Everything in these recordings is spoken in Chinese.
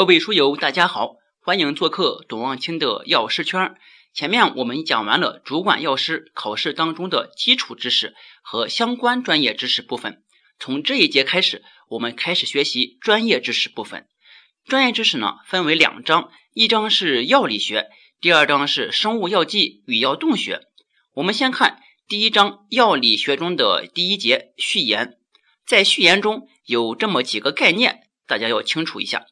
各位书友，大家好，欢迎做客董望清的药师圈。前面我们讲完了主管药师考试当中的基础知识和相关专业知识部分，从这一节开始，我们开始学习专业知识部分。专业知识呢，分为两章，一章是药理学，第二章是生物药剂与药动学。我们先看第一章药理学中的第一节序言，在序言中有这么几个概念，大家要清楚一下。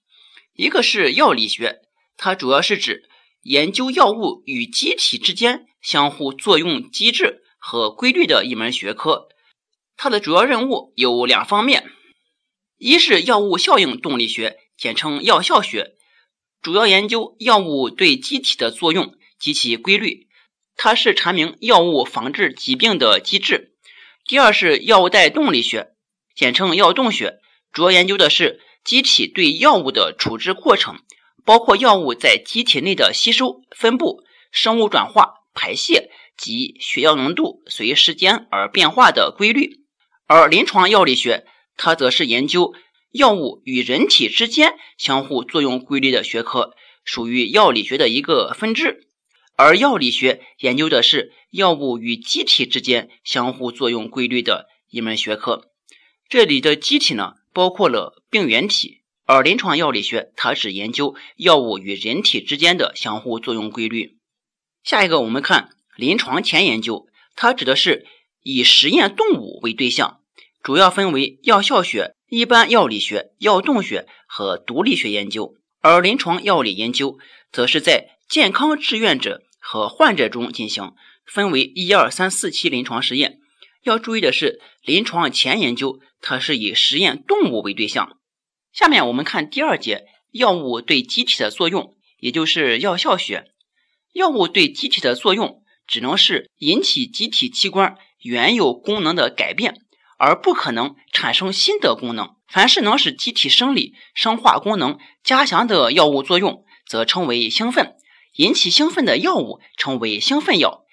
一个是药理学，它主要是指研究药物与机体之间相互作用机制和规律的一门学科。它的主要任务有两方面：一是药物效应动力学，简称药效学，主要研究药物对机体的作用及其规律，它是阐明药物防治疾病的机制；第二是药代动力学，简称药动学，主要研究的是。机体对药物的处置过程，包括药物在机体内的吸收、分布、生物转化、排泄及血药浓度随时间而变化的规律。而临床药理学，它则是研究药物与人体之间相互作用规律的学科，属于药理学的一个分支。而药理学研究的是药物与机体之间相互作用规律的一门学科。这里的机体呢？包括了病原体，而临床药理学它只研究药物与人体之间的相互作用规律。下一个，我们看临床前研究，它指的是以实验动物为对象，主要分为药效学、一般药理学、药动学和毒理学研究。而临床药理研究则是在健康志愿者和患者中进行，分为一二三四期临床实验。要注意的是，临床前研究它是以实验动物为对象。下面我们看第二节，药物对机体的作用，也就是药效学。药物对机体的作用，只能是引起机体器官原有功能的改变，而不可能产生新的功能。凡是能使机体生理、生化功能加强的药物作用，则称为兴奋。引起兴奋的药物称为兴奋药。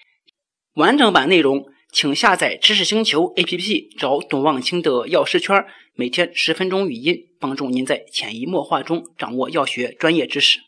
完整版内容。请下载知识星球 APP，找董望清的药师圈，每天十分钟语音，帮助您在潜移默化中掌握药学专业知识。